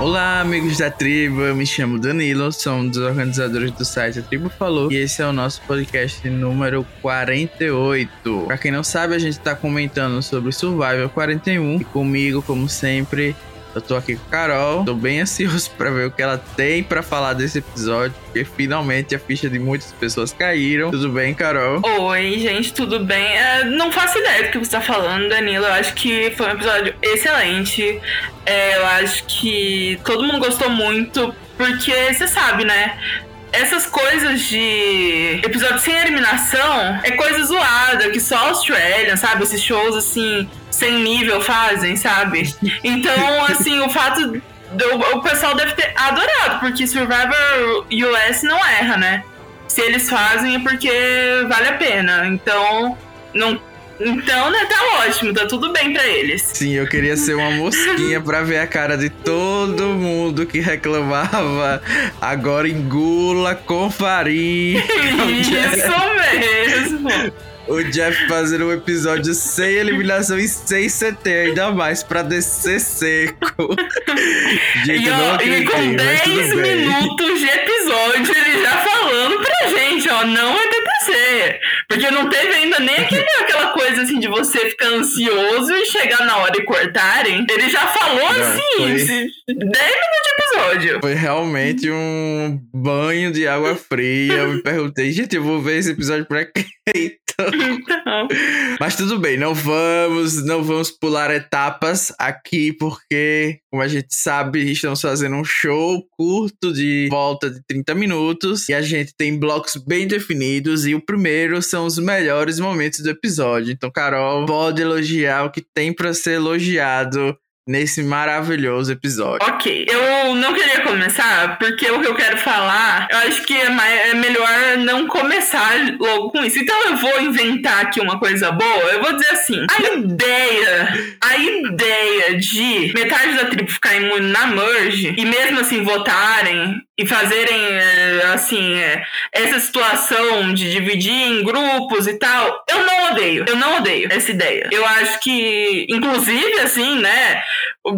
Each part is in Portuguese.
Olá, amigos da tribo. Eu me chamo Danilo, sou um dos organizadores do site A Tribo Falou e esse é o nosso podcast número 48. Pra quem não sabe, a gente tá comentando sobre Survival 41 e comigo, como sempre, eu tô aqui com a Carol, tô bem ansioso para ver o que ela tem para falar desse episódio, porque finalmente a ficha de muitas pessoas caíram. Tudo bem, Carol? Oi, gente, tudo bem? É, não faço ideia do que você tá falando, Danilo. Eu acho que foi um episódio excelente. É, eu acho que todo mundo gostou muito, porque você sabe, né? essas coisas de episódio sem eliminação é coisa zoada que só a sabe? Esses shows assim, sem nível fazem, sabe? Então, assim, o fato. Do, o pessoal deve ter adorado, porque Survivor US não erra, né? Se eles fazem é porque vale a pena. Então, não então, né, tá ótimo, tá tudo bem pra eles. Sim, eu queria ser uma mosquinha pra ver a cara de todo mundo que reclamava. Agora engula com farinha. Isso mesmo. O Jeff fazendo um episódio sem eliminação e sem CT, ainda mais pra descer seco. Gente, e, ó, e com 10 minutos de episódio, ele já falando pra gente, ó, não é TTC. Porque não teve ainda nem aquele, aquela coisa assim de você ficar ansioso e chegar na hora e cortarem. Ele já falou não, assim, foi... 10 minutos de episódio. Foi realmente um banho de água fria. Eu me perguntei, gente, eu vou ver esse episódio pra quê? Então. Mas tudo bem, não vamos, não vamos pular etapas aqui, porque, como a gente sabe, estamos fazendo um show curto de volta de 30 minutos e a gente tem blocos bem definidos. E o primeiro são os melhores momentos do episódio. Então, Carol, pode elogiar o que tem para ser elogiado nesse maravilhoso episódio. Ok, eu não queria começar porque o que eu quero falar, eu acho que é, mais, é, melhor não começar logo com isso. Então eu vou inventar aqui uma coisa boa. Eu vou dizer assim: a ideia, a ideia de metade da tribo ficar imune na merge e mesmo assim votarem e fazerem eh, assim eh, essa situação de dividir em grupos e tal, eu não odeio. Eu não odeio essa ideia. Eu acho que, inclusive, assim, né?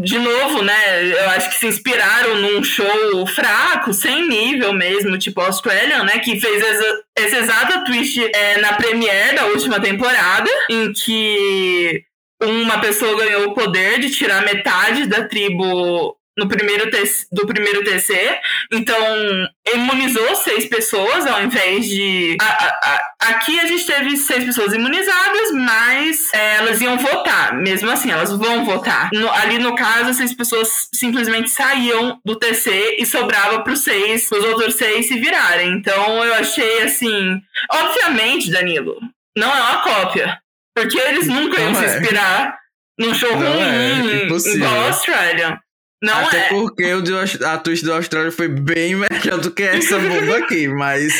De novo, né? Eu acho que se inspiraram num show fraco, sem nível mesmo, tipo Australian, né? Que fez essa, esse exato twist é, na premiere da última temporada, em que uma pessoa ganhou o poder de tirar metade da tribo no primeiro do primeiro TC. Então, imunizou seis pessoas ao invés de. A, a, a, aqui a gente teve seis pessoas imunizadas, mas é, elas iam votar. Mesmo assim, elas vão votar. No, ali no caso, seis pessoas simplesmente saíam do TC e sobrava para os seis, os outros seis se virarem. Então, eu achei assim. Obviamente, Danilo, não é uma cópia. Porque eles nunca iam se é. inspirar num show não ruim é, igual a Austrália. Não Até é. porque o de, a twist do Austrália foi bem melhor do que essa bomba aqui, mas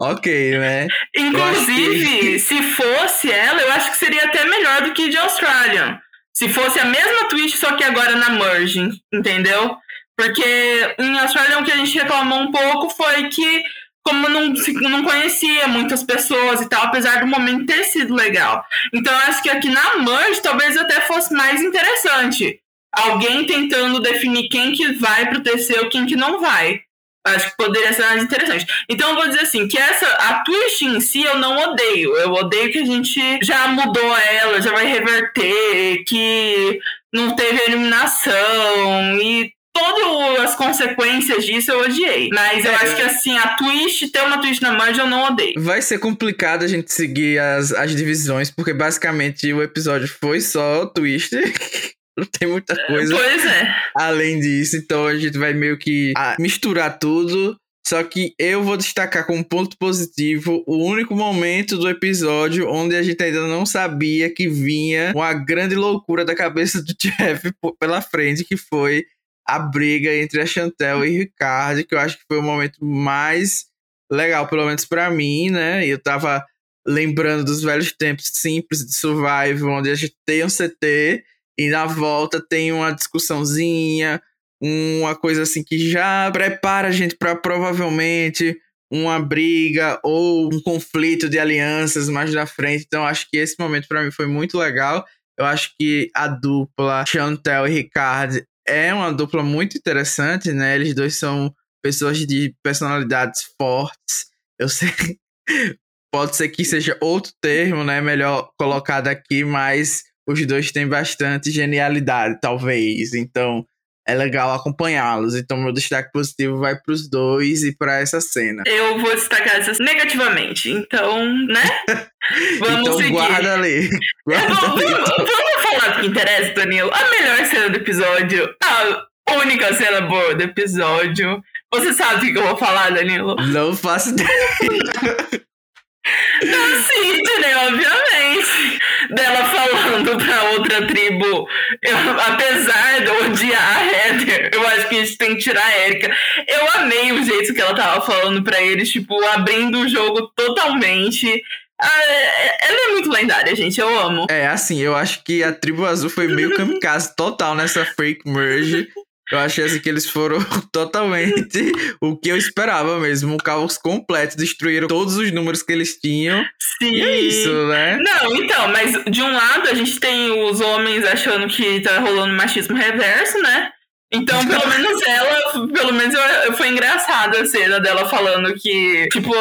ok, né? Inclusive, que... se fosse ela, eu acho que seria até melhor do que de Austrália. Se fosse a mesma twist, só que agora na merging, entendeu? Porque em Austrália o que a gente reclamou um pouco foi que, como não, não conhecia muitas pessoas e tal, apesar do momento ter sido legal. Então eu acho que aqui na merge talvez até fosse mais interessante alguém tentando definir quem que vai pro TC ou quem que não vai. Acho que poderia ser mais interessante. Então eu vou dizer assim, que essa, a twist em si eu não odeio. Eu odeio que a gente já mudou ela, já vai reverter, que não teve eliminação e todas as consequências disso eu odiei. Mas eu é, acho que assim, a twist, ter uma twist na manja eu não odeio. Vai ser complicado a gente seguir as, as divisões, porque basicamente o episódio foi só twist. Não tem muita coisa. Pois é. Além disso, então a gente vai meio que ah, misturar tudo. Só que eu vou destacar como ponto positivo o único momento do episódio onde a gente ainda não sabia que vinha uma grande loucura da cabeça do Jeff pela frente, que foi a briga entre a Chantel e o Ricardo, que eu acho que foi o momento mais legal, pelo menos para mim, né? Eu tava lembrando dos velhos tempos simples de Survival, onde a gente tem um CT e na volta tem uma discussãozinha, uma coisa assim que já prepara a gente para provavelmente uma briga ou um conflito de alianças mais na frente. Então acho que esse momento para mim foi muito legal. Eu acho que a dupla Chantel e Ricardo é uma dupla muito interessante, né? Eles dois são pessoas de personalidades fortes. Eu sei. Pode ser que seja outro termo, né? Melhor colocado aqui, mas os dois têm bastante genialidade, talvez. Então, é legal acompanhá-los. Então, meu destaque positivo vai para os dois e para essa cena. Eu vou destacar essas negativamente. Então, né? Vamos então, seguir. guarda ali. Guarda vamos, ali. Vamos, vamos falar do que interessa, Danilo. A melhor cena do episódio. A única cena boa do episódio. Você sabe o que eu vou falar, Danilo? Não faço ideia. Da Sidney, obviamente. Dela falando pra outra tribo. Eu, apesar de odiar a Heather, eu acho que a gente tem que tirar a Erika. Eu amei o jeito que ela tava falando pra eles, tipo, abrindo o jogo totalmente. Ah, é, ela é muito lendária, gente. Eu amo. É, assim, eu acho que a tribo azul foi meio kamikaze total nessa fake merge. Eu achei assim que eles foram totalmente o que eu esperava mesmo. Um caos completo. Destruíram todos os números que eles tinham. Sim. E é isso, né? Não, então, mas de um lado a gente tem os homens achando que tá rolando machismo reverso, né? Então, pelo menos ela, pelo menos eu, foi engraçada a cena dela falando que, tipo,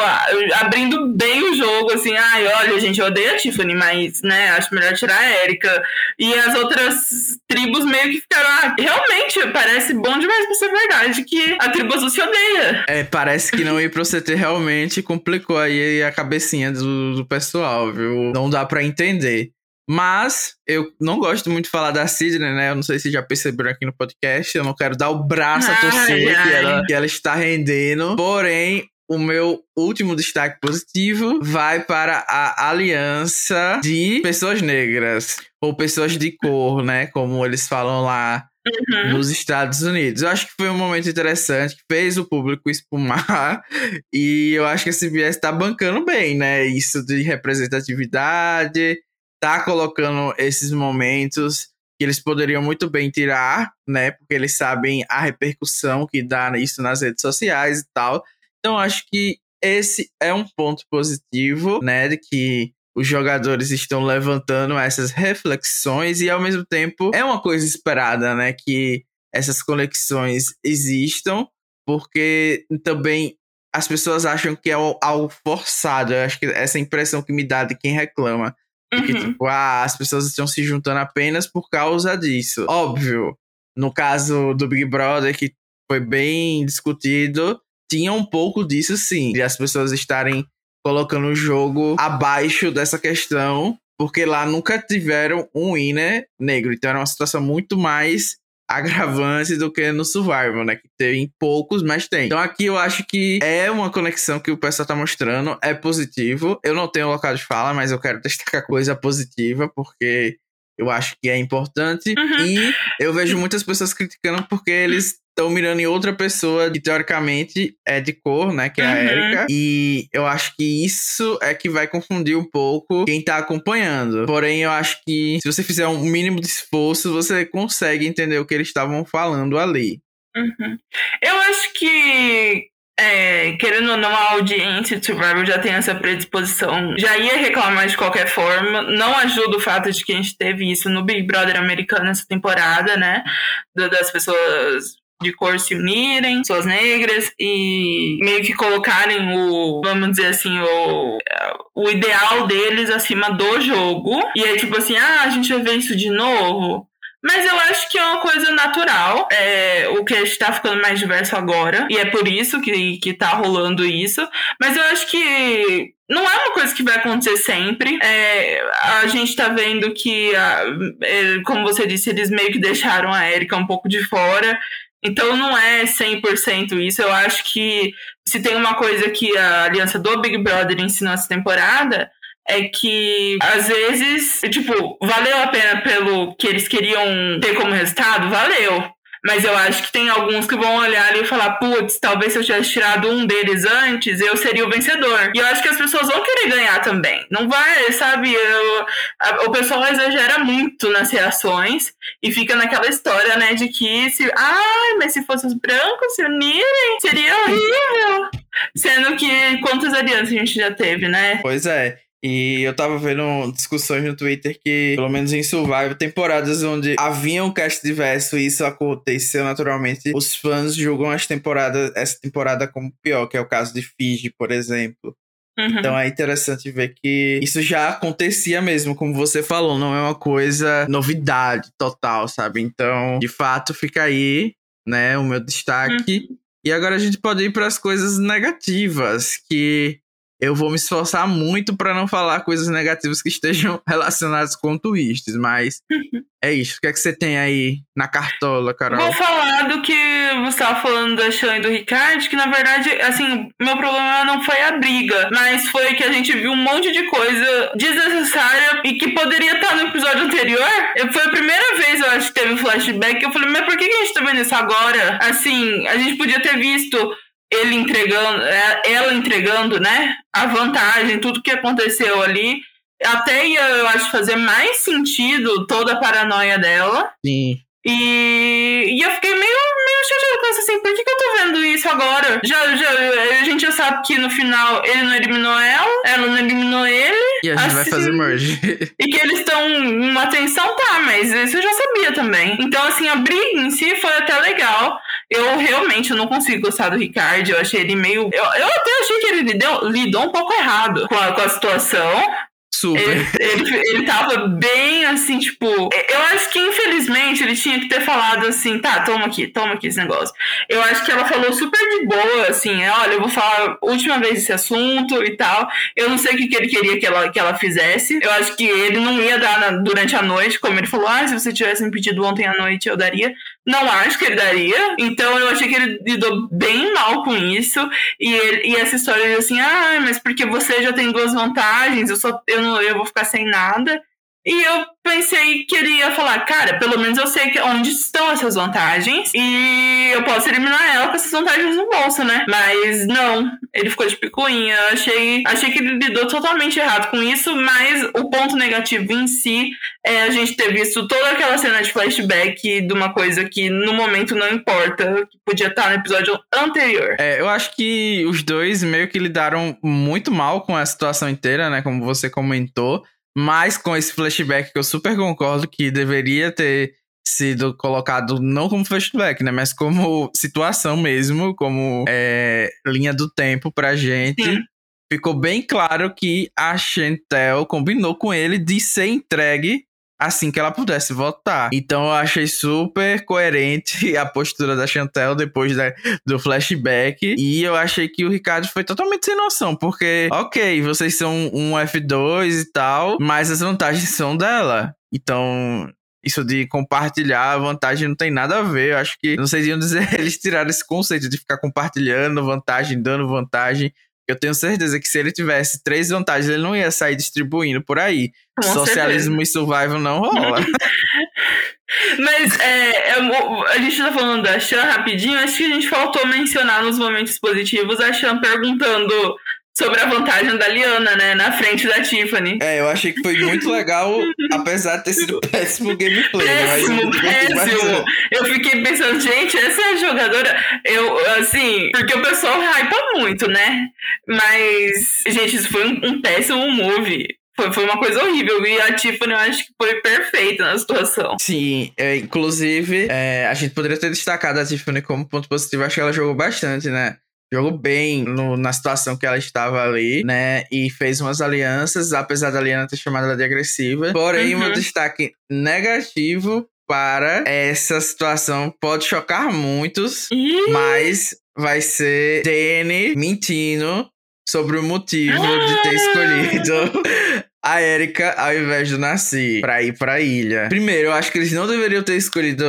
abrindo bem o jogo, assim, ai, olha, gente, eu odeio a Tiffany, mas, né, acho melhor tirar a Erika. E as outras tribos meio que ficaram, ah, realmente, parece bom demais pra ser verdade que a tribo azul se odeia. É, parece que não ir pro CT realmente complicou aí a cabecinha do, do pessoal, viu? Não dá pra entender. Mas eu não gosto muito de falar da Sidney, né? Eu não sei se já perceberam aqui no podcast. Eu não quero dar o braço a torcer ai, que, ela, que ela está rendendo. Porém, o meu último destaque positivo vai para a aliança de pessoas negras. Ou pessoas de cor, né? Como eles falam lá Uhum. nos Estados Unidos. Eu acho que foi um momento interessante, que fez o público espumar, e eu acho que a CBS está bancando bem, né? Isso de representatividade, tá colocando esses momentos que eles poderiam muito bem tirar, né? Porque eles sabem a repercussão que dá isso nas redes sociais e tal. Então, acho que esse é um ponto positivo, né? De que os jogadores estão levantando essas reflexões e, ao mesmo tempo, é uma coisa esperada, né? Que essas conexões existam, porque também as pessoas acham que é algo forçado. Eu acho que essa impressão que me dá de quem reclama porque, uhum. tipo, ah, as pessoas estão se juntando apenas por causa disso. Óbvio, no caso do Big Brother, que foi bem discutido, tinha um pouco disso sim, de as pessoas estarem colocando o jogo abaixo dessa questão, porque lá nunca tiveram um winner negro. Então era uma situação muito mais agravante do que no Survival, né? Que tem poucos, mas tem. Então aqui eu acho que é uma conexão que o pessoal tá mostrando, é positivo. Eu não tenho local de fala, mas eu quero destacar coisa positiva, porque eu acho que é importante. Uhum. E eu vejo muitas pessoas criticando porque eles estão mirando em outra pessoa que teoricamente é de cor, né? Que é a uhum. Erika. E eu acho que isso é que vai confundir um pouco quem tá acompanhando. Porém, eu acho que se você fizer um mínimo de esforço, você consegue entender o que eles estavam falando ali. Uhum. Eu acho que é, querendo ou não, a audiência de Survivor já tem essa predisposição, já ia reclamar de qualquer forma. Não ajuda o fato de que a gente teve isso no Big Brother americano essa temporada, né? Das pessoas de cor se unirem, pessoas negras, e meio que colocarem o, vamos dizer assim, o, o ideal deles acima do jogo. E é tipo assim, ah, a gente vai ver isso de novo. Mas eu acho que é uma coisa natural. É, o que está ficando mais diverso agora. E é por isso que, que tá rolando isso. Mas eu acho que não é uma coisa que vai acontecer sempre. É, a gente tá vendo que, a, é, como você disse, eles meio que deixaram a Erika um pouco de fora. Então não é 100% isso. Eu acho que se tem uma coisa que a aliança do Big Brother ensinou essa temporada, é que às vezes, tipo, valeu a pena pelo que eles queriam ter como resultado? Valeu. Mas eu acho que tem alguns que vão olhar ali e falar, putz, talvez se eu tivesse tirado um deles antes, eu seria o vencedor. E eu acho que as pessoas vão querer ganhar também. Não vai, sabe? Eu, a, o pessoal exagera muito nas reações e fica naquela história, né, de que se. Ai, mas se fossem os brancos se unirem, seria horrível. Sendo que quantas alianças a gente já teve, né? Pois é. E eu tava vendo discussões no Twitter que, pelo menos em Survivor, temporadas onde havia um cast diverso e isso aconteceu naturalmente, os fãs julgam as temporadas, essa temporada como pior, que é o caso de Fiji, por exemplo. Uhum. Então é interessante ver que isso já acontecia mesmo, como você falou, não é uma coisa novidade total, sabe? Então, de fato, fica aí, né, o meu destaque. Uhum. E agora a gente pode ir para as coisas negativas, que eu vou me esforçar muito para não falar coisas negativas que estejam relacionadas com twists, mas é isso. O que é que você tem aí na cartola, Carol? Vou falar do que você estava falando da Shan e do Ricardo, que na verdade, assim, meu problema não foi a briga, mas foi que a gente viu um monte de coisa desnecessária e que poderia estar no episódio anterior. Foi a primeira vez, eu acho, que teve flashback. Eu falei, mas por que a gente tá vendo isso agora? Assim, a gente podia ter visto ele entregando, é, ela entregando, né, a vantagem, tudo que aconteceu ali. Até ia, eu acho, fazer mais sentido toda a paranoia dela. Sim. E, e eu fiquei meio, meio chateada com isso, assim, por que, que eu tô vendo isso agora? Já, já, a gente já sabe que no final ele não eliminou ela, ela não eliminou ele. E a gente assim, vai fazer merge. E que eles estão uma tensão, tá, mas isso eu já sabia também. Então, assim, a briga em si foi até legal. Eu realmente eu não consigo gostar do Ricardo, eu achei ele meio. Eu, eu até achei que ele lidou, lidou um pouco errado com a, com a situação. Super. Ele, ele, ele tava bem assim, tipo. Eu acho que infelizmente ele tinha que ter falado assim: tá, toma aqui, toma aqui esse negócio. Eu acho que ela falou super de boa, assim: olha, eu vou falar última vez esse assunto e tal. Eu não sei o que, que ele queria que ela, que ela fizesse. Eu acho que ele não ia dar na, durante a noite, como ele falou: ah, se você tivesse me pedido ontem à noite, eu daria. Não acho que ele daria. Então eu achei que ele lidou bem mal com isso. E, ele, e essa história de assim, ah, mas porque você já tem duas vantagens, eu só eu, não, eu vou ficar sem nada. E eu pensei que ele ia falar, cara, pelo menos eu sei onde estão essas vantagens e eu posso eliminar ela com essas vantagens no bolso, né? Mas não, ele ficou de picuinha. Achei, achei que ele lidou totalmente errado com isso, mas o ponto negativo em si é a gente ter visto toda aquela cena de flashback de uma coisa que no momento não importa, que podia estar no episódio anterior. É, eu acho que os dois meio que lidaram muito mal com a situação inteira, né? Como você comentou. Mas com esse flashback que eu super concordo que deveria ter sido colocado não como flashback, né? Mas como situação mesmo, como é, linha do tempo pra gente. Sim. Ficou bem claro que a Chantel combinou com ele de ser entregue assim que ela pudesse votar. Então eu achei super coerente a postura da Chantel depois da, do flashback. E eu achei que o Ricardo foi totalmente sem noção, porque, ok, vocês são um F2 e tal, mas as vantagens são dela. Então, isso de compartilhar vantagem não tem nada a ver. Eu acho que, não sei se dizer, eles tiraram esse conceito de ficar compartilhando vantagem, dando vantagem. Eu tenho certeza que se ele tivesse três vantagens, ele não ia sair distribuindo por aí. Com Socialismo certeza. e survival não rola. Mas é, é, a gente tá falando da Chan rapidinho, acho que a gente faltou mencionar nos momentos positivos a Chan perguntando sobre a vantagem da Liana, né? Na frente da Tiffany. É, eu achei que foi muito legal, apesar de ter sido péssimo gameplay. Péssimo, péssimo. Eu fiquei pensando, gente, essa jogadora. Eu, assim, porque o pessoal hypa muito, né? Mas, gente, isso foi um, um péssimo move. Foi, foi uma coisa horrível. E a Tiffany, eu acho que foi perfeita na situação. Sim, é, inclusive, é, a gente poderia ter destacado a Tiffany como ponto positivo. Acho que ela jogou bastante, né? Jogou bem no, na situação que ela estava ali, né? E fez umas alianças, apesar da Liana ter chamado ela de agressiva. Porém, uhum. um destaque negativo para essa situação pode chocar muitos, uhum. mas vai ser Danny mentindo sobre o motivo ah! de ter ah! escolhido a Erika ao invés do Nasci pra ir pra ilha. Primeiro, eu acho que eles não deveriam ter escolhido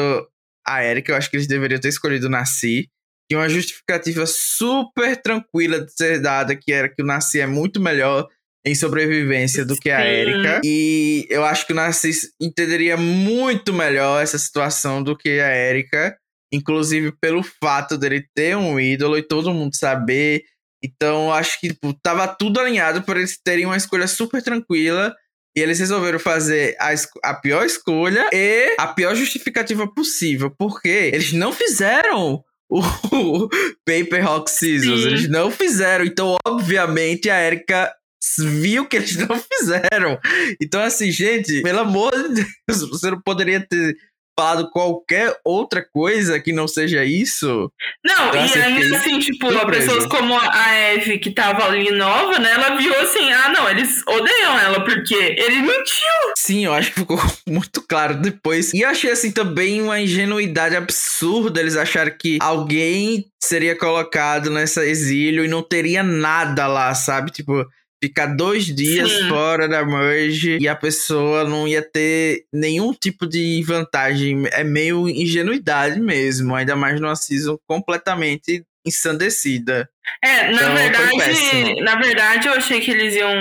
a Erika, eu acho que eles deveriam ter escolhido o Nasci tinha uma justificativa super tranquila de ser dada, que era que o Nasci é muito melhor em sobrevivência do que a Erika. E eu acho que o Nasci entenderia muito melhor essa situação do que a Erika. Inclusive pelo fato dele ter um ídolo e todo mundo saber. Então, eu acho que tipo, tava tudo alinhado para eles terem uma escolha super tranquila. E eles resolveram fazer a, a pior escolha e a pior justificativa possível. Porque eles não fizeram o Paper Rock Scissors. Sim. Eles não fizeram. Então, obviamente, a Erika viu que eles não fizeram. Então, assim, gente, pelo amor de Deus, você não poderia ter falado qualquer outra coisa que não seja isso. Não, então, e assim, ainda assim, tipo, pessoas como a Eve, que tava ali nova, né? Ela viu assim, ah, não, eles odeiam ela, porque ele mentiu. Sim, eu acho que ficou muito claro depois. E achei, assim, também uma ingenuidade absurda eles acharem que alguém seria colocado nesse exílio e não teria nada lá, sabe? Tipo, ficar dois dias Sim. fora da merge e a pessoa não ia ter nenhum tipo de vantagem. É meio ingenuidade mesmo, ainda mais numa season completamente ensandecida. É, na então, verdade, na verdade, eu achei que eles iam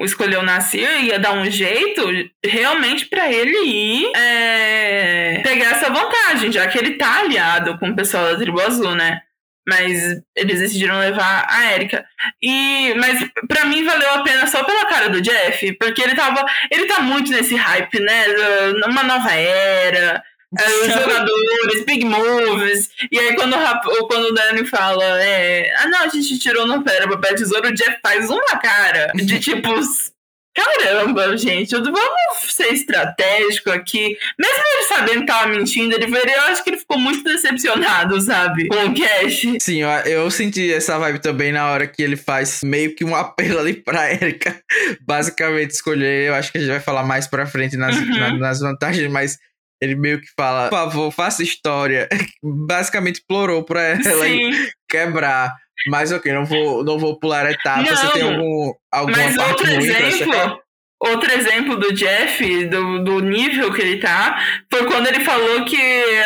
escolher o Nasir e ia dar um jeito realmente para ele ir é, pegar essa vantagem, já que ele tá aliado com o pessoal da tribo azul, né? Mas eles decidiram levar a Erika. E, mas para mim valeu a pena só pela cara do Jeff, porque ele tava. Ele tá muito nesse hype, né? Uma nova era. É, os jogadores, big moves. E aí, quando, quando o Danny fala, é, ah, não, a gente tirou no pera papel tesouro, o Jeff faz uma cara de tipo, caramba, gente, vamos ser estratégico aqui. Mesmo ele sabendo que tava mentindo, ele eu acho que ele ficou muito decepcionado, sabe? Com o Cash. Sim, eu, eu senti essa vibe também na hora que ele faz meio que um apelo ali pra Erika. Basicamente, escolher. Eu acho que a gente vai falar mais pra frente nas, uhum. na, nas vantagens, mas ele meio que fala, por favor, faça história. Basicamente, implorou pra ela quebrar. Mas ok, não vou, não vou pular etapa. Não, Você tem algum, alguma mas parte outro exemplo, outro exemplo do Jeff, do, do nível que ele tá, foi quando ele falou que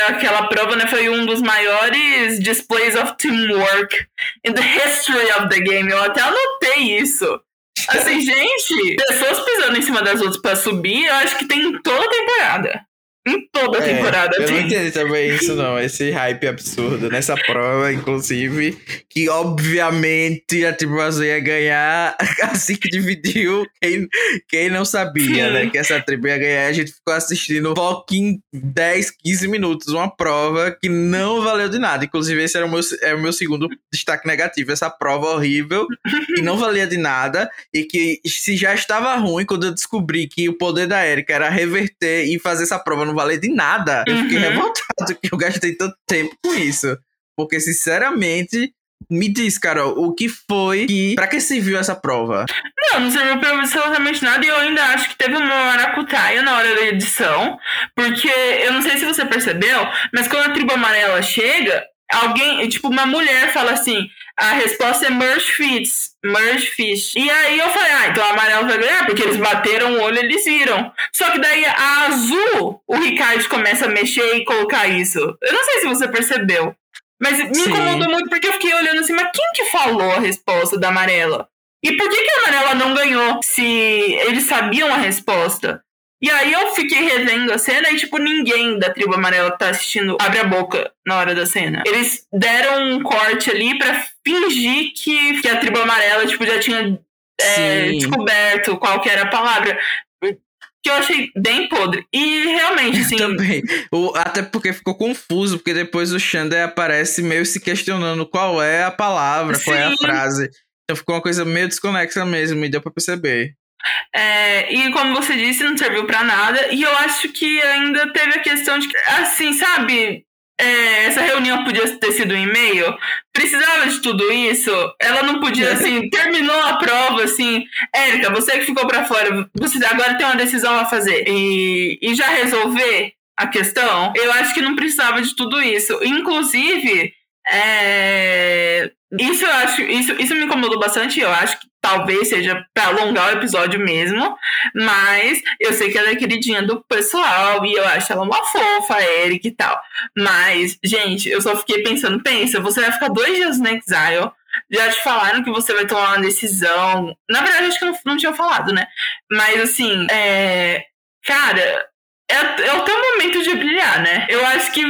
aquela prova né, foi um dos maiores displays of teamwork in the history of the game. Eu até anotei isso. Assim, gente, pessoas pisando em cima das outras para subir, eu acho que tem toda a temporada. Em toda a é, temporada. Eu não entendi também isso, não. Esse hype absurdo nessa prova, inclusive. Que obviamente a Tribo Azul ia ganhar assim que dividiu. Quem, quem não sabia, Sim. né? Que essa tribo ia ganhar. A gente ficou assistindo em 10, 15 minutos. Uma prova que não valeu de nada. Inclusive, esse era o meu, é o meu segundo destaque negativo. Essa prova horrível, que não valia de nada. E que se já estava ruim, quando eu descobri que o poder da Erika era reverter e fazer essa prova não valer de nada. Eu fiquei uhum. revoltado que eu gastei tanto tempo com isso. Porque, sinceramente, me diz, Carol, o que foi que. Pra que serviu essa prova? Não, não serviu pra absolutamente nada e eu ainda acho que teve uma maracutaia na hora da edição. Porque eu não sei se você percebeu, mas quando a tribo amarela chega, alguém, tipo, uma mulher fala assim: a resposta é merge fish, merge fish. E aí eu falei, ah, então a amarelo vai ganhar, porque eles bateram o olho, eles viram. Só que daí a azul, o Ricardo começa a mexer e colocar isso. Eu não sei se você percebeu. Mas me Sim. incomodou muito porque eu fiquei olhando assim, mas quem que falou a resposta da amarela? E por que, que a amarela não ganhou se eles sabiam a resposta? E aí eu fiquei revendo a cena e, tipo, ninguém da tribo amarela que tá assistindo abre a boca na hora da cena. Eles deram um corte ali para fingir que, que a tribo amarela, tipo, já tinha é, descoberto qual que era a palavra que eu achei bem podre. E realmente, assim. Também. O, até porque ficou confuso, porque depois o Xander aparece meio se questionando qual é a palavra, Sim. qual é a frase. Então ficou uma coisa meio desconexa mesmo, e deu pra perceber. É, e como você disse, não serviu para nada. E eu acho que ainda teve a questão de que, assim, sabe? É, essa reunião podia ter sido um e-mail. Precisava de tudo isso. Ela não podia, assim, terminou a prova, assim. Érica, você que ficou para fora, você agora tem uma decisão a fazer. E, e já resolver a questão. Eu acho que não precisava de tudo isso. Inclusive, é, isso eu acho, isso, isso me incomodou bastante. Eu acho que talvez seja para alongar o episódio mesmo, mas eu sei que ela é queridinha do pessoal e eu acho ela uma fofa, Eric e tal. Mas, gente, eu só fiquei pensando, pensa, você vai ficar dois dias no Exile, já te falaram que você vai tomar uma decisão. Na verdade, acho que não, não tinha falado, né? Mas assim, é... cara, é, é, o teu momento de brilhar, né? Eu acho que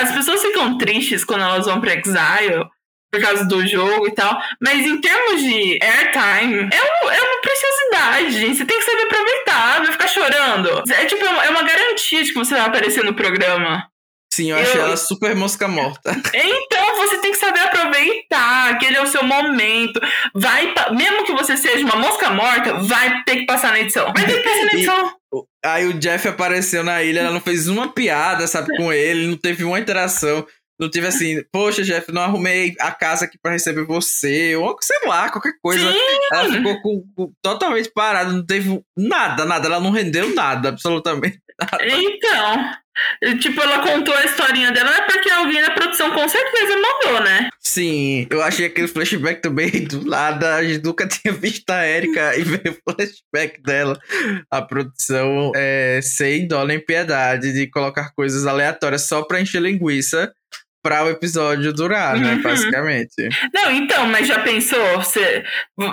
as pessoas ficam tristes quando elas vão pra Exile por causa do jogo e tal. Mas em termos de airtime, é, um, é uma preciosidade, gente. Você tem que saber aproveitar, vai ficar chorando. É tipo, é uma garantia de que você vai aparecer no programa. Sim, eu, eu achei ela super mosca morta. Então, Não, você tem que saber aproveitar, aquele é o seu momento. Vai, mesmo que você seja uma mosca morta, vai ter que passar na edição. Vai ter que passar na edição. Aí o Jeff apareceu na ilha, ela não fez uma piada, sabe, com ele, não teve uma interação. Não tive assim, poxa, Jeff, não arrumei a casa aqui para receber você, ou sei lá, qualquer coisa. Sim. Ela ficou com, com, totalmente parada, não teve nada, nada, ela não rendeu nada, absolutamente. Então, Tipo, ela contou a historinha dela, é porque alguém na produção com certeza mandou, né? Sim, eu achei aquele flashback também do nada. A gente nunca tinha visto a Erika e ver o flashback dela. A produção é, sem dó nem piedade de colocar coisas aleatórias só pra encher linguiça para o episódio durar, né? Uhum. Basicamente. Não, então, mas já pensou? Se,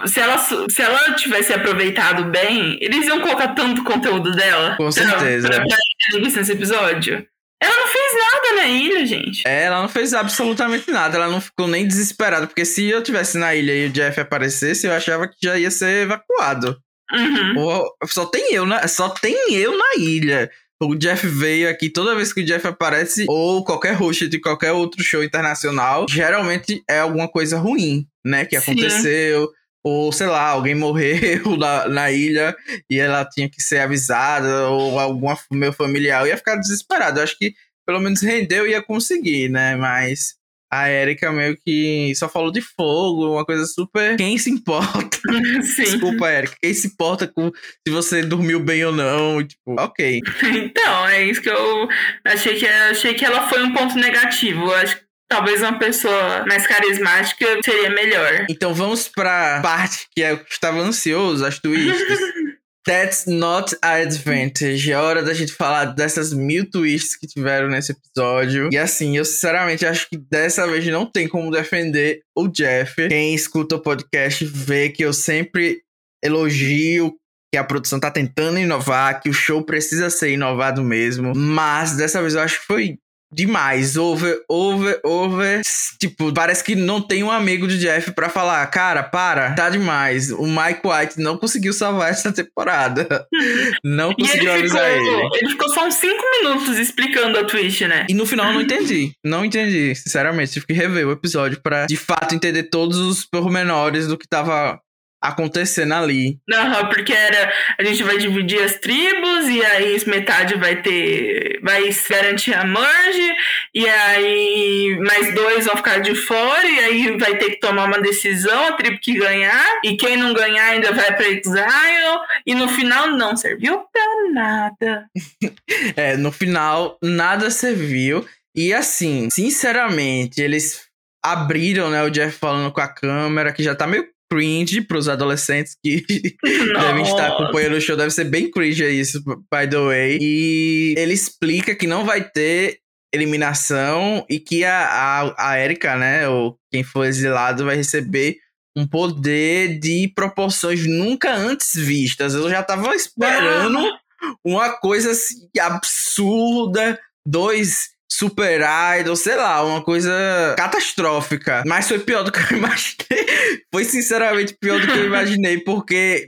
se, ela, se ela tivesse aproveitado bem, eles iam colocar tanto conteúdo dela. Com certeza. Pra, nesse episódio. Ela não fez nada na ilha, gente. É, ela não fez absolutamente nada. Ela não ficou nem desesperada. Porque se eu tivesse na ilha e o Jeff aparecesse, eu achava que já ia ser evacuado. Uhum. Só tem eu na, só tem eu na ilha. O Jeff veio aqui, toda vez que o Jeff aparece, ou qualquer host de qualquer outro show internacional, geralmente é alguma coisa ruim, né? Que aconteceu. Sim. Ou, sei lá, alguém morreu na, na ilha e ela tinha que ser avisada, ou algum meu familiar. Eu ia ficar desesperado. Eu acho que pelo menos rendeu e ia conseguir, né? Mas a Erika meio que só falou de fogo, uma coisa super. Quem se importa? Sim. Desculpa, Erika. Quem se importa com se você dormiu bem ou não? Tipo, ok. Então, é isso que eu achei que achei que ela foi um ponto negativo. Eu acho que talvez uma pessoa mais carismática seria melhor. Então vamos pra parte que eu estava ansioso, as twists. That's not a advantage. É hora da gente falar dessas mil twists que tiveram nesse episódio. E assim, eu sinceramente acho que dessa vez não tem como defender o Jeff. Quem escuta o podcast vê que eu sempre elogio que a produção tá tentando inovar, que o show precisa ser inovado mesmo. Mas dessa vez eu acho que foi demais. Over, over, over. Tipo, parece que não tem um amigo de Jeff para falar, cara, para, tá demais. O Mike White não conseguiu salvar essa temporada. não conseguiu ele avisar ficou, ele. Ele ficou só uns 5 minutos explicando a Twitch, né? E no final eu não entendi. Não entendi, sinceramente. Tive que rever o episódio para de fato entender todos os pormenores do que tava acontecendo ali. Não, porque era a gente vai dividir as tribos e aí metade vai ter vai garantir a merge e aí mais dois vão ficar de fora e aí vai ter que tomar uma decisão a tribo que ganhar e quem não ganhar ainda vai para exile e no final não serviu para nada. é, no final nada serviu e assim, sinceramente, eles abriram, né, o Jeff falando com a câmera que já tá meio cringe pros adolescentes que devem estar acompanhando o show. Deve ser bem cringe isso, by the way. E ele explica que não vai ter eliminação e que a, a, a Erika, né, ou quem for exilado, vai receber um poder de proporções nunca antes vistas. Eu já tava esperando uma coisa assim absurda. Dois Super Idol, sei lá, uma coisa catastrófica. Mas foi pior do que eu imaginei. foi sinceramente pior do que eu imaginei, porque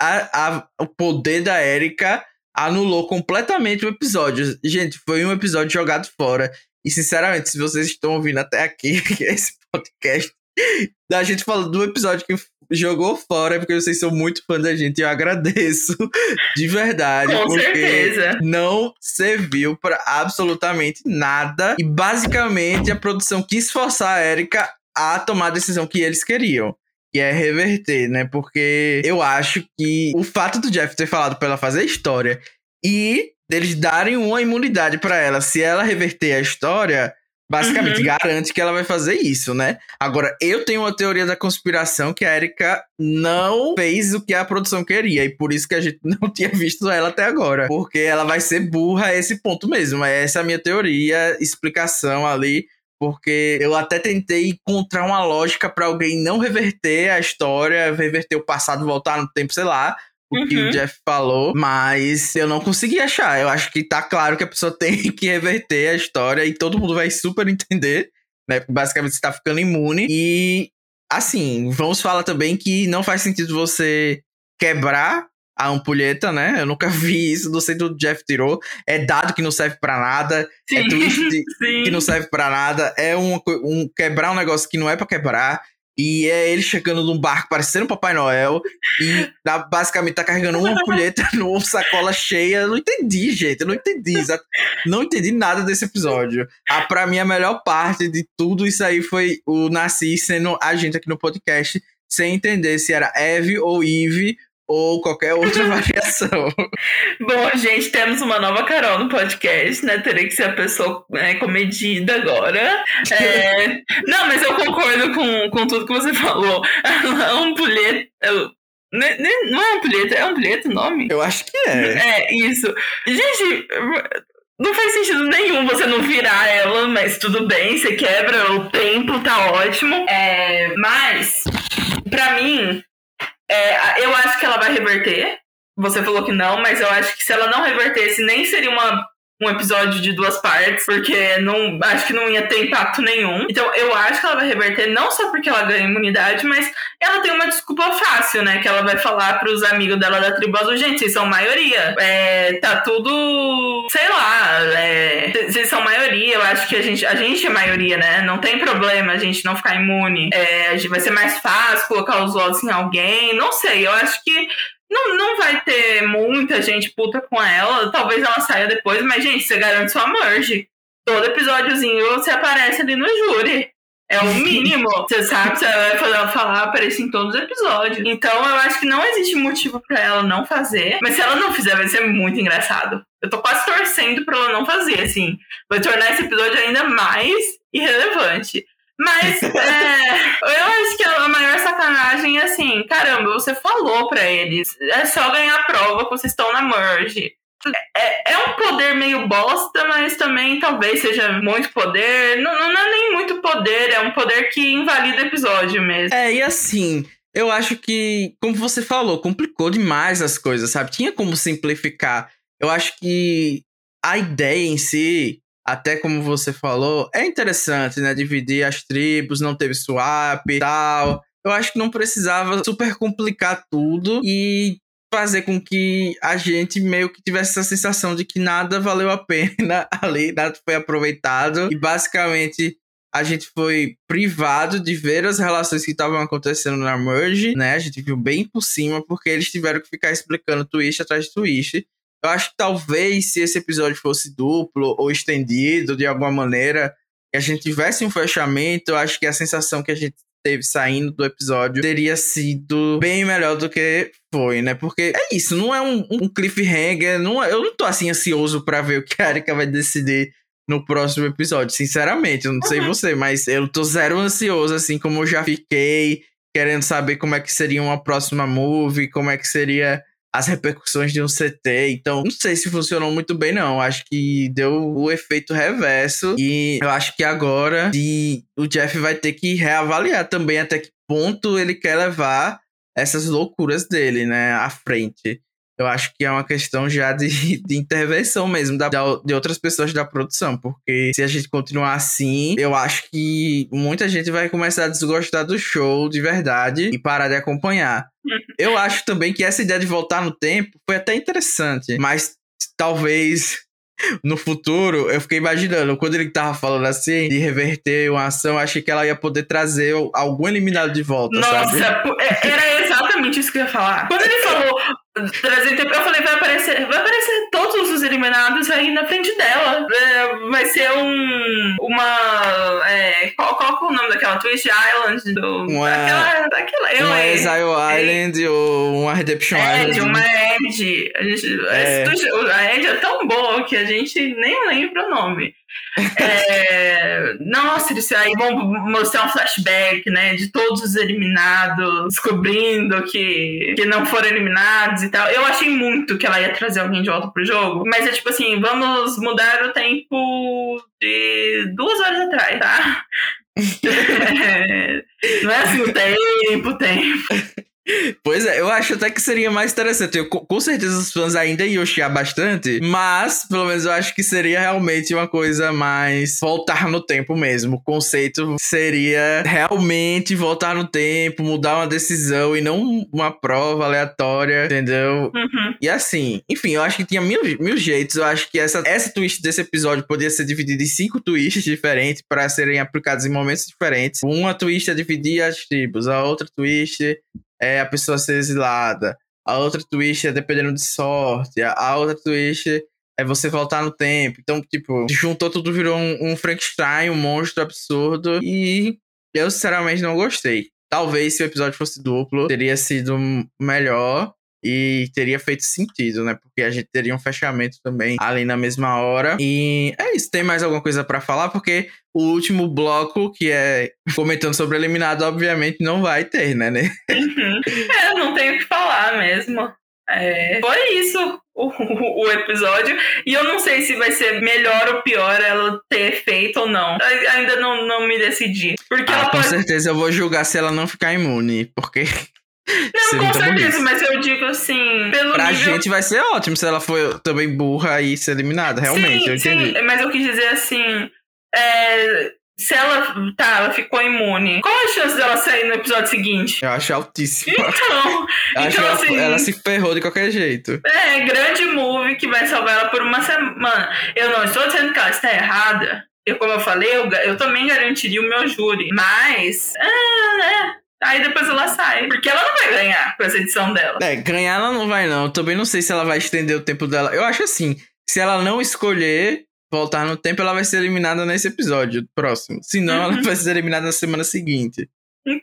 a, a, o poder da Erika anulou completamente o episódio. Gente, foi um episódio jogado fora. E sinceramente, se vocês estão ouvindo até aqui, esse podcast, da gente falando do episódio que jogou fora, porque vocês são muito fã da gente. Eu agradeço de verdade. Com porque certeza. Não serviu para absolutamente nada. E basicamente a produção quis forçar a Erika a tomar a decisão que eles queriam. Que é reverter, né? Porque eu acho que o fato do Jeff ter falado pra ela fazer a história e deles darem uma imunidade para ela, se ela reverter a história, Basicamente, uhum. garante que ela vai fazer isso, né? Agora, eu tenho uma teoria da conspiração que a Erika não fez o que a produção queria. E por isso que a gente não tinha visto ela até agora. Porque ela vai ser burra a esse ponto mesmo. Essa é a minha teoria, explicação ali. Porque eu até tentei encontrar uma lógica para alguém não reverter a história, reverter o passado, voltar no tempo, sei lá o que uhum. o Jeff falou, mas eu não consegui achar. Eu acho que tá claro que a pessoa tem que reverter a história e todo mundo vai super entender, né? Basicamente você tá ficando imune. E assim, vamos falar também que não faz sentido você quebrar a ampulheta, né? Eu nunca vi isso, não sei do Jeff tirou. É dado que não serve para nada, é Sim, é twist sim. que não serve para nada, é um, um quebrar um negócio que não é para quebrar. E é ele chegando num barco parecendo Papai Noel. E tá, basicamente tá carregando uma ampulheta numa sacola cheia. Eu não entendi, gente. Eu não entendi. Não entendi nada desse episódio. Ah, pra mim, a melhor parte de tudo isso aí foi o Nasci sendo a gente aqui no podcast, sem entender se era Eve ou Eve ou qualquer outra variação. Bom, gente, temos uma nova Carol no podcast, né? Terei que ser a pessoa né, comedida agora. É... Não, mas eu concordo com, com tudo que você falou. A ampulheta. eu- ne- ne- Não é ampulheta, é ampulheta o nome? Eu acho que é. É, isso. Gente, não faz sentido nenhum você não virar ela, mas tudo bem, você quebra o tempo, tá ótimo. É, mas, pra mim, é, eu acho que ela vai reverter. Você falou que não, mas eu acho que se ela não revertesse, nem seria uma, um episódio de duas partes, porque não, acho que não ia ter impacto nenhum. Então eu acho que ela vai reverter, não só porque ela ganha imunidade, mas ela tem uma desculpa fácil, né? Que ela vai falar pros amigos dela da tribo azul, gente, vocês são maioria. É, tá tudo, sei lá, é, vocês são maioria, eu acho que a gente, a gente é maioria, né? Não tem problema a gente não ficar imune. É, vai ser mais fácil colocar os votos em alguém, não sei, eu acho que não, não vai ter muita gente puta com ela. Talvez ela saia depois, mas, gente, você garante sua merge. Todo episódiozinho você aparece ali no júri. É o mínimo. Você sabe, você vai falar, falar aparecer em todos os episódios. Então eu acho que não existe motivo pra ela não fazer. Mas se ela não fizer, vai ser muito engraçado. Eu tô quase torcendo pra ela não fazer, assim. Vai tornar esse episódio ainda mais irrelevante. Mas é, eu acho que a maior sacanagem é assim, caramba, você falou pra eles, é só ganhar prova que vocês estão na merge. É, é um poder meio bosta, mas também talvez seja muito poder. Não, não é nem muito poder, é um poder que invalida o episódio mesmo. É, e assim, eu acho que, como você falou, complicou demais as coisas, sabe? Tinha como simplificar. Eu acho que a ideia em si, até como você falou, é interessante, né? Dividir as tribos, não teve swap e tal. Eu acho que não precisava super complicar tudo e fazer com que a gente meio que tivesse essa sensação de que nada valeu a pena ali, nada foi aproveitado. E basicamente a gente foi privado de ver as relações que estavam acontecendo na Merge, né? A gente viu bem por cima, porque eles tiveram que ficar explicando twist atrás de twist. Eu acho que talvez se esse episódio fosse duplo ou estendido de alguma maneira, que a gente tivesse um fechamento, eu acho que a sensação que a gente teve saindo do episódio teria sido bem melhor do que foi, né? Porque é isso, não é um, um cliffhanger, não é- eu não tô assim ansioso pra ver o que a Erika vai decidir no próximo episódio, sinceramente, eu não sei você, mas eu tô zero ansioso, assim como eu já fiquei, querendo saber como é que seria uma próxima movie, como é que seria as repercussões de um CT. Então, não sei se funcionou muito bem, não. Acho que deu o efeito reverso. E eu acho que agora o Jeff vai ter que reavaliar também até que ponto ele quer levar essas loucuras dele, né, à frente. Eu acho que é uma questão já de, de intervenção mesmo da, de outras pessoas da produção, porque se a gente continuar assim, eu acho que muita gente vai começar a desgostar do show de verdade e parar de acompanhar. Eu acho também que essa ideia de voltar no tempo foi até interessante, mas talvez no futuro, eu fiquei imaginando, quando ele tava falando assim, de reverter uma ação, eu achei que ela ia poder trazer algum eliminado de volta, sabe? Nossa, pô, é- era exatamente isso que eu ia falar. Quando ele falou trazer tempo, eu falei, vai aparecer, vai aparecer os eliminados aí na frente dela. É, vai ser um. Uma. É, qual, qual é o nome daquela Twist Island? Do, Uma- daquela. daquela Uma é, Exile Island ou uma Redemption Ed, Island. uma Ed. A, gente, É. a Ed é tão boa que a gente nem lembra o nome. É, nossa, eles aí vão mostrar um flashback, né? De todos os eliminados, descobrindo que, que não foram eliminados e tal. Eu achei muito que ela ia trazer alguém de volta pro jogo. Mas é tipo assim, vamos mudar o tempo de duas horas atrás, tá? É, não é assim o tempo, o tempo. Pois é, eu acho até que seria mais interessante. Eu, com certeza os fãs ainda iam chiar bastante, mas pelo menos eu acho que seria realmente uma coisa mais voltar no tempo mesmo. O conceito seria realmente voltar no tempo, mudar uma decisão e não uma prova aleatória, entendeu? Uhum. E assim, enfim, eu acho que tinha mil, mil jeitos. Eu acho que essa, essa twist desse episódio poderia ser dividida em cinco twists diferentes para serem aplicados em momentos diferentes. Uma twist é dividir as tribos, a outra twist é a pessoa ser exilada, a outra twist é dependendo de sorte, a, outra twist é você voltar no tempo. Então, tipo, juntou tudo, virou um, um Frankenstein, um monstro absurdo. E eu, sinceramente, não gostei. Talvez se o episódio fosse duplo, teria sido melhor e teria feito sentido, né? Porque a gente teria um fechamento também ali na mesma hora. E é isso. Tem mais alguma coisa para falar? Porque o último bloco, que é comentando sobre o eliminado, obviamente não vai ter, né? né? Uhum. É, não tenho o que falar mesmo. É, foi isso o, o, episódio. E eu não sei se vai ser melhor ou pior ela ter feito ou não. Eu ainda não, não me decidi. Porque ah, com pode... certeza eu vou julgar se ela não ficar imune. Porque. Não, com certeza, mas eu digo assim, pelo Pra nível... gente vai ser ótimo se ela for também burra e ser eliminada, realmente, sim, eu entendi. Sim, mas eu quis dizer assim, é, se ela, tá, ela ficou imune, qual a chance dela sair no episódio seguinte? Eu acho altíssimo. Então, então ela, assim, ela se ferrou de qualquer jeito. é grande move que vai salvar ela por uma semana. Eu não estou dizendo que ela está errada. Eu, como eu falei, eu, eu também garantiria o meu júri. Mas, ah, é, Aí depois ela sai. Porque ela não vai ganhar com essa edição dela. É, ganhar ela não vai, não. Eu também não sei se ela vai estender o tempo dela. Eu acho assim, se ela não escolher voltar no tempo, ela vai ser eliminada nesse episódio próximo. Se não, ela Uhum. vai ser eliminada na semana seguinte.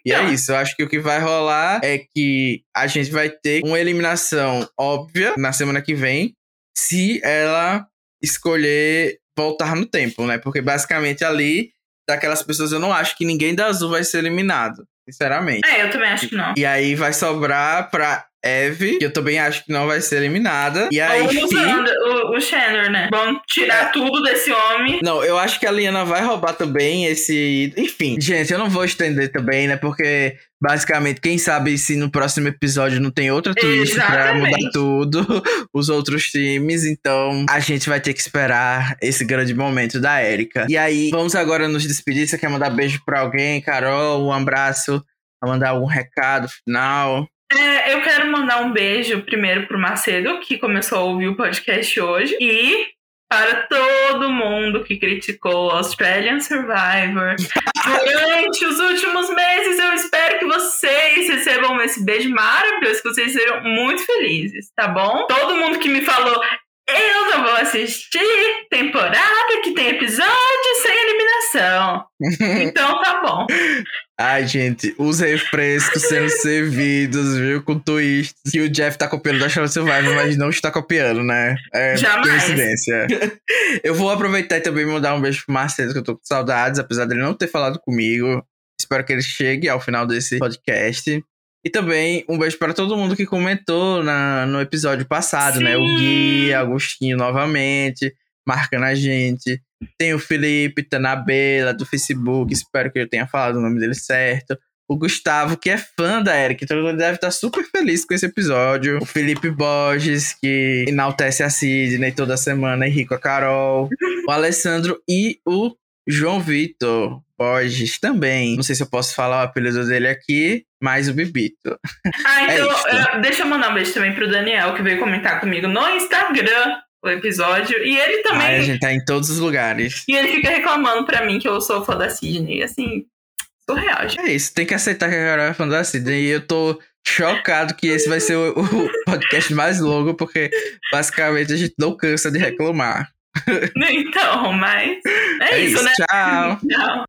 E é Então, isso, eu acho que o que vai rolar é que a gente vai ter uma eliminação óbvia na semana que vem, se ela escolher voltar no tempo, né? Porque basicamente ali, daquelas pessoas, eu não acho que ninguém da Azul vai ser eliminado, sinceramente. É, eu também acho que não. E aí vai sobrar pra Eve, que eu também acho que não vai ser eliminada. E aí. Ou o, o, Xander, né? Vão tirar tudo desse homem. Não, eu acho que a Liana vai roubar também esse. Enfim, gente, eu não vou estender também, né? Porque basicamente, quem sabe se no próximo episódio não tem outra twist pra Exatamente. mudar tudo, os outros times. Então a gente vai ter que esperar esse grande momento da Erika. E aí, vamos agora nos despedir. Você quer mandar beijo pra alguém, Carol? Um abraço, mandar algum recado final? É, eu quero mandar um beijo primeiro pro Macedo, que começou a ouvir o podcast hoje. E para todo mundo que criticou Australian Survivor durante os últimos meses. Eu espero que vocês recebam esse beijo maravilhoso, que vocês sejam muito felizes, tá bom? Todo mundo que me falou. Eu não vou assistir temporada que tem episódio sem eliminação. Então tá bom. Ai, gente, os refrescos sendo servidos, viu? Com twists que o Jeff tá copiando da Charlotte Survivor, mas não está copiando, né? É Jamais. coincidência. eu vou aproveitar e também mandar um beijo pro Marcelo, que eu tô com saudades, apesar dele não ter falado comigo. Espero que ele chegue ao final desse podcast. E também um beijo para todo mundo que comentou na, no episódio passado, né? O Sim. Gui, Agostinho novamente, marcando a gente. Tem o Felipe Tanabela do Facebook, espero que eu tenha falado o nome dele certo. O Gustavo, que é fã da Eric, então ele deve estar super feliz com esse episódio. O Felipe Borges, que enaltece a Sidney toda semana, e rico a Carol. o Alessandro e o João Vitor Borges também. Não sei se eu posso falar o apelido dele aqui, mas o Bibito. Ah, então, é, deixa eu mandar um beijo também pro Daniel, que veio comentar comigo no Instagram o episódio. E ele também. Ai, a gente tá em todos os lugares. E ele fica reclamando pra mim que eu sou fã da Sidney. Assim, surreal, gente. É isso, tem que aceitar que a Carol é fã da Sidney. E eu tô chocado que esse vai ser o, o podcast mais longo, porque basicamente a gente não cansa de reclamar. Então, mas. É, É isso, isso, né? tchau. Tchau.